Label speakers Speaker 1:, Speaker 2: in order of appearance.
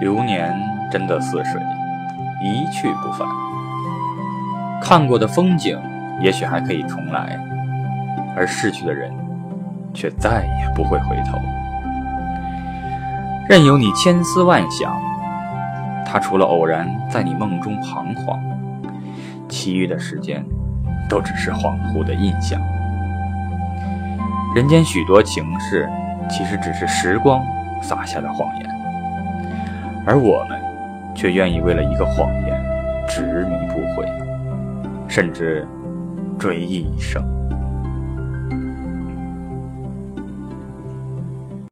Speaker 1: 流年真的似水，一去不返。看过的风景也许还可以重来，而逝去的人却再也不会回头。任由你千思万想，他除了偶然在你梦中彷徨，其余的时间都只是恍惚的印象。人间许多情事，其实只是时光撒下的谎言。而我们，却愿意为了一个谎言执迷不悔，甚至追忆一生。